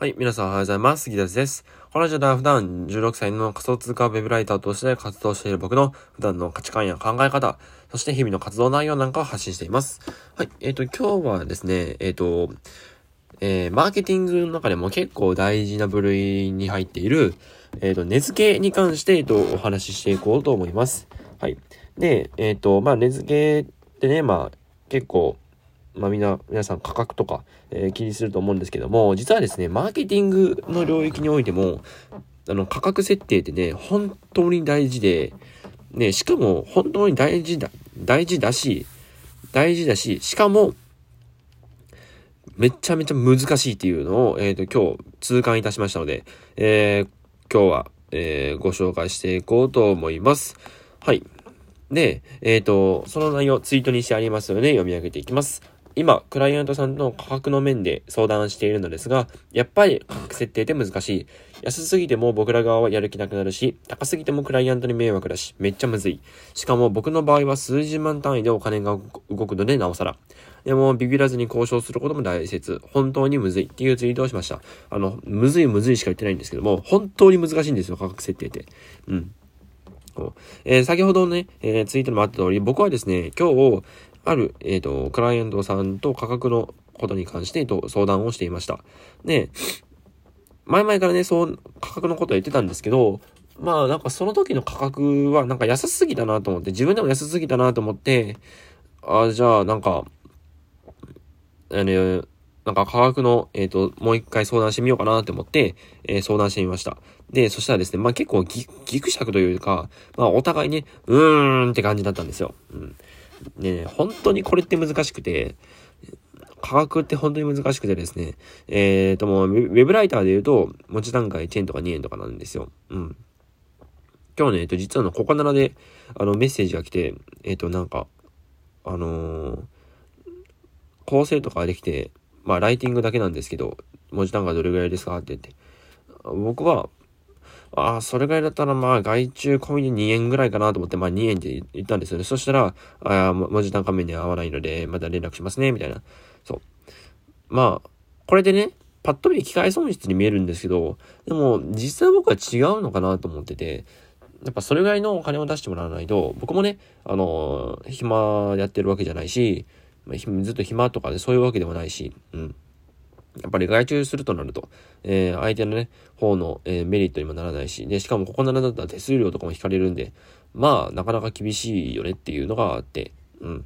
はい、皆さんおはようございます。杉田です。このラジオでは普段16歳の仮想通貨ウェブライターとして活動している僕の普段の価値観や考え方、そして日々の活動内容なんかを発信しています。はい、えっ、ー、と、今日はですね、えっ、ー、と、えー、マーケティングの中でも結構大事な部類に入っている、えっ、と、値付けに関して、えっ、と、お話ししていこうと思います。はい。で、えっ、と、まあ、値付けってね、まあ、結構、まあみんな、皆さん価格とか、えー、気にすると思うんですけども、実はですね、マーケティングの領域においても、あの、価格設定ってね、本当に大事で、ね、しかも本当に大事だ、大事だし、大事だし、しかも、めちゃめちゃ難しいっていうのを、えっ、ー、と、今日痛感いたしましたので、えー、今日は、えー、ご紹介していこうと思います。はい。で、えっ、ー、と、その内容ツイートにしてありますので読み上げていきます。今、クライアントさんの価格の面で相談しているのですが、やっぱり価格設定って難しい。安すぎても僕ら側はやる気なくなるし、高すぎてもクライアントに迷惑だし、めっちゃむずい。しかも僕の場合は数十万単位でお金が動くのでなおさら。でも、ビビらずに交渉することも大切。本当にむずいっていうツイートをしました。あの、むずいむずいしか言ってないんですけども、本当に難しいんですよ、価格設定って。うん。えー、先ほどね、えー、ツイートにもあった通り、僕はですね、今日、ある、えっ、ー、と、クライアントさんと価格のことに関して、えっと、相談をしていました。で、前々からね、そう、価格のこと言ってたんですけど、まあなんかその時の価格はなんか安すぎたなと思って、自分でも安すぎたなと思って、あじゃあなんか、あの、なんか価格の、えっ、ー、と、もう一回相談してみようかなって思って、えー、相談してみました。で、そしたらですね、まあ結構ぎ、ぎくしゃくというか、まあお互いね、うーんって感じだったんですよ。うん。ね、本当にこれって難しくて、価格って本当に難しくてですね、えっ、ー、ともう、ウェブライターで言うと、持ち段階1円とか2円とかなんですよ。うん。今日ね、えっと、実はの、ここならで、あの、メッセージが来て、えっ、と、なんか、あのー、構成とかできて、まあ、ライティングだけなんですけど、文字単価どれぐらいですかって言って。僕は、ああ、それぐらいだったらまあ外注込みで2円ぐらいかなと思って、まあ2円って言ったんですよね。そしたら、ああ、文字単価面に合わないので、また連絡しますね、みたいな。そう。まあ、これでね、パッと見機械損失に見えるんですけど、でも実際僕は違うのかなと思ってて、やっぱそれぐらいのお金を出してもらわないと、僕もね、あの、暇やってるわけじゃないし、ずっと暇とかでそういうわけでもないし、うん。やっぱり外注するとなると、えー、相手のね、方の、えー、メリットにもならないし、で、しかもここならだったら手数料とかも引かれるんで、まあ、なかなか厳しいよねっていうのがあって、うん。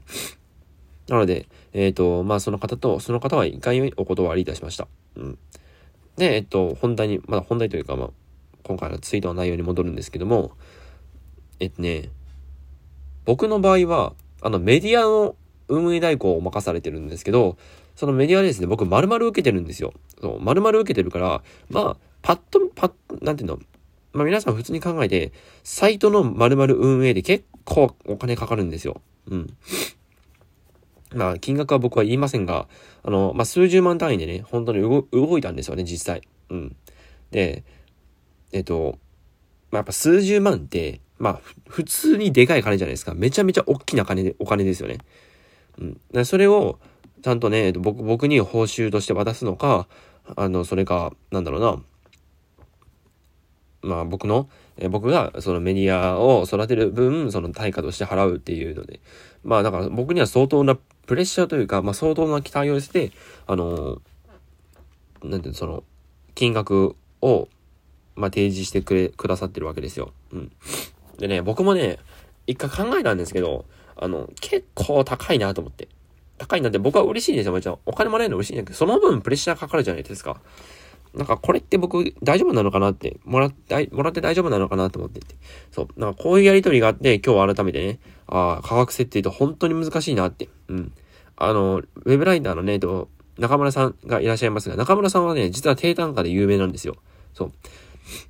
なので、えっ、ー、と、まあ、その方と、その方は一回お断りいたしました。うん。で、えっ、と、本題に、まだ本題というか、まあ、今回のツイートの内容に戻るんですけども、えっとね、僕の場合は、あの、メディアの運営代行を任されてるんですけど、そのメディアですね、僕丸々受けてるんですよ。そう、丸々受けてるから、まあ、パッと、パッ、なんていうの、まあ皆さん普通に考えて、サイトの丸々運営で結構お金かかるんですよ。うん。まあ、金額は僕は言いませんが、あの、まあ、数十万単位でね、本当に動いたんですよね、実際。うん。で、えっと、まあ、やっぱ数十万って、まあ、普通にでかい金じゃないですか。めちゃめちゃ大きな金で、お金ですよね。うん。それを、ちゃんとね、僕、僕に報酬として渡すのか、あの、それか、なんだろうな、まあ僕の、え僕がそのメディアを育てる分、その対価として払うっていうので、まあだから僕には相当なプレッシャーというか、まあ相当な期待をして、あの、なんていうの、その、金額を、まあ提示してくれ、くださってるわけですよ。うん。でね、僕もね、一回考えたんですけど、あの、結構高いなと思って。高いなんで僕は嬉しいんですよ、もちろん。お金もらえるの嬉しいんだけど、その分プレッシャーかかるじゃないですか。なんかこれって僕大丈夫なのかなって、もらって、もらって大丈夫なのかなと思ってて。そう。なんかこういうやりとりがあって、今日改めてね、ああ、価格設定って本当に難しいなって。うん。あの、ウェブライターのね、と、中村さんがいらっしゃいますが、中村さんはね、実は低単価で有名なんですよ。そう。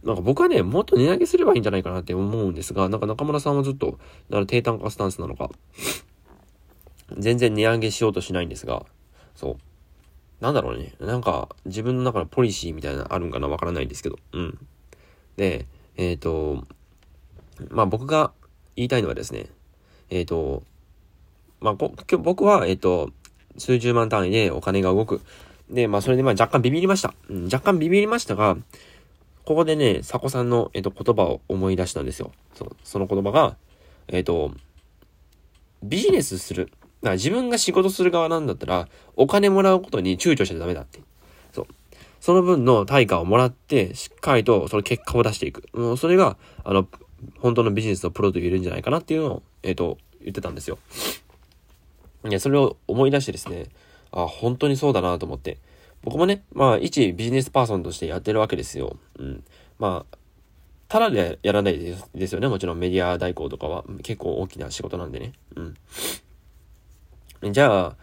なんか僕はね、もっと値上げすればいいんじゃないかなって思うんですが、なんか中村さんはずっと、だか低単価スタンスなのか、全然値上げしようとしないんですが、そう。なんだろうね。なんか、自分の中のポリシーみたいなのあるんかなわからないんですけど。うん。で、えっ、ー、と、まあ僕が言いたいのはですね、えっ、ー、と、まあ、僕は、えっ、ー、と、数十万単位でお金が動く。で、まあ、それでまあ、若干ビビりました。うん、若干ビビりましたが、ここでね、佐古さんの、えっ、と、言葉を思い出したんですよ。その言葉が、えっ、と、ビジネスする。だから自分が仕事する側なんだったら、お金もらうことに躊躇しちゃダメだって。そう。その分の対価をもらって、しっかりとその結果を出していく。もうそれが、あの、本当のビジネスのプロと言えるんじゃないかなっていうのを、えっ、と、言ってたんですよ。いや、それを思い出してですね、あ、本当にそうだなと思って。僕もね、まあ、一ビジネスパーソンとしてやってるわけですよ。うん。まあ、ただでやらないですよね。もちろんメディア代行とかは結構大きな仕事なんでね。うん。じゃあ、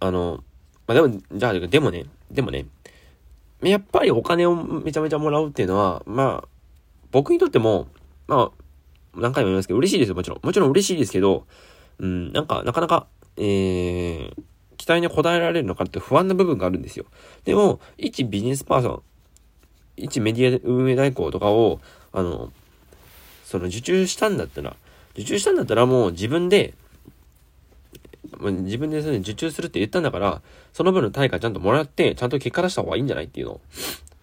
あの、まあでも、じゃあ、でもね、でもね、やっぱりお金をめちゃめちゃもらうっていうのは、まあ、僕にとっても、まあ、何回も言いますけど、嬉しいですよ、もちろん。もちろん嬉しいですけど、うん、なんか、なかなか、えー、期待に応えられるのかって不安な部分があるんですよ。でも、一ビジネスパーソン、一メディア運営代行とかを、あの、その受注したんだったら、受注したんだったらもう自分で、自分でそれ受注するって言ったんだから、その分の対価ちゃんともらって、ちゃんと結果出した方がいいんじゃないっていうのを、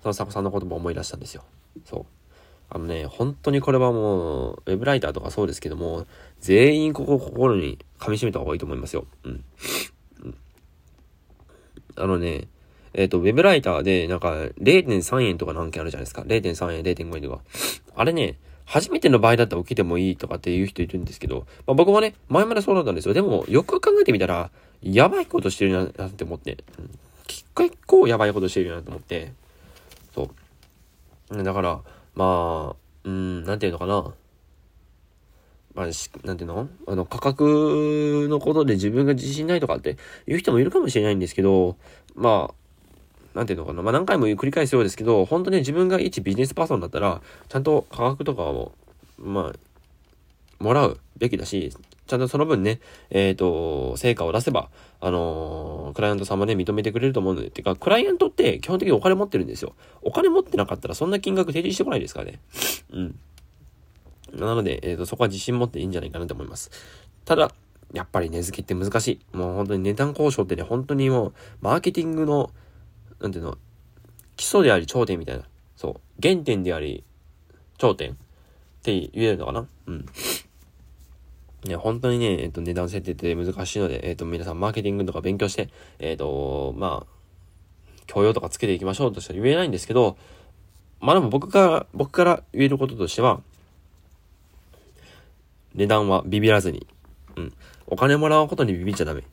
その佐古さんの言葉を思い出したんですよ。そう。あのね、本当にこれはもう、ウェブライターとかそうですけども、全員ここ心に噛み締めた方がいいと思いますよ。うん。あのね、えっ、ー、と、ウェブライターで、なんか、0.3円とかの案件あるじゃないですか。0.3円、0.5円とか。あれね、初めての場合だったら受けてもいいとかっていう人いるんですけど、まあ、僕はね、前までそうだったんですよ。でも、よく考えてみたら、やばいことしてるなって思って、うん、結構やばいことしてるなと思って、そう。だから、まあ、うん、なんていうのかな。まあ、しなんていうの？あの、価格のことで自分が自信ないとかって言う人もいるかもしれないんですけど、まあ、なんていうのかな。まあ、何回も繰り返すようですけど、本当に自分が一ビジネスパーソンだったら、ちゃんと価格とかを、まあ、もらうべきだし、ちゃんとその分ね、えっ、ー、と、成果を出せば、あのー、クライアントさんもね、認めてくれると思うので、てか、クライアントって基本的にお金持ってるんですよ。お金持ってなかったらそんな金額提示してこないですからね。うん。なので、えっ、ー、と、そこは自信持っていいんじゃないかなと思います。ただ、やっぱり値付けって難しい。もう本当に値段交渉ってね、本当にもう、マーケティングの、なんていうの、基礎であり頂点みたいな。そう。原点であり、頂点って言えるのかな？うん。いや、本当にね、えっと、値段設定って難しいので、えっと、皆さんマーケティングとか勉強して、えっと、まあ、教養とかつけていきましょうとしては言えないんですけど、まあでも僕が、僕から言えることとしては、値段はビビらずに、うん。お金もらうことにビビっちゃダメ。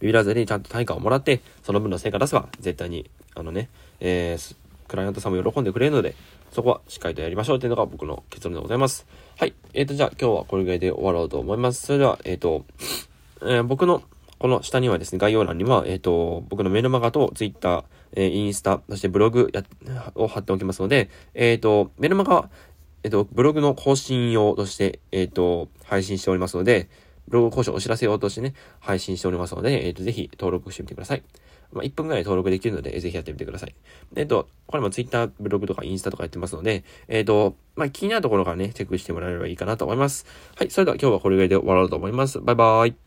ビビらずにちゃんと対価をもらって、その分の成果出せば、絶対に、あのね、えー、クライアントさんも喜んでくれるので、そこはしっかりとやりましょうっていうのが僕の結論でございます。はい。えっ、ー、と、じゃあ今日はこれぐらいで終わろうと思います。それでは、えっ、ー、と、えー、僕のこの下にはですね、概要欄には、えっ、と、僕のメルマガと Twitter、えインスタ、そしてブログやを貼っておきますので、えっ、と、メルマガはえっ、と、ブログの更新用として、えっ、と、配信しておりますので、ロゴ交渉お知らせ用としてね、配信しておりますので、えっ、と、ぜひ登録してみてください。まあ、1分ぐらい登録できるので、ぜひやってみてください。えっと、これも Twitter、ブログとかインスタとかやってますので、えっと、まあ、気になるところからね、チェックしてもらえればいいかなと思います。はい、それでは今日はこれぐらいで終わろうと思います。バイバーイ。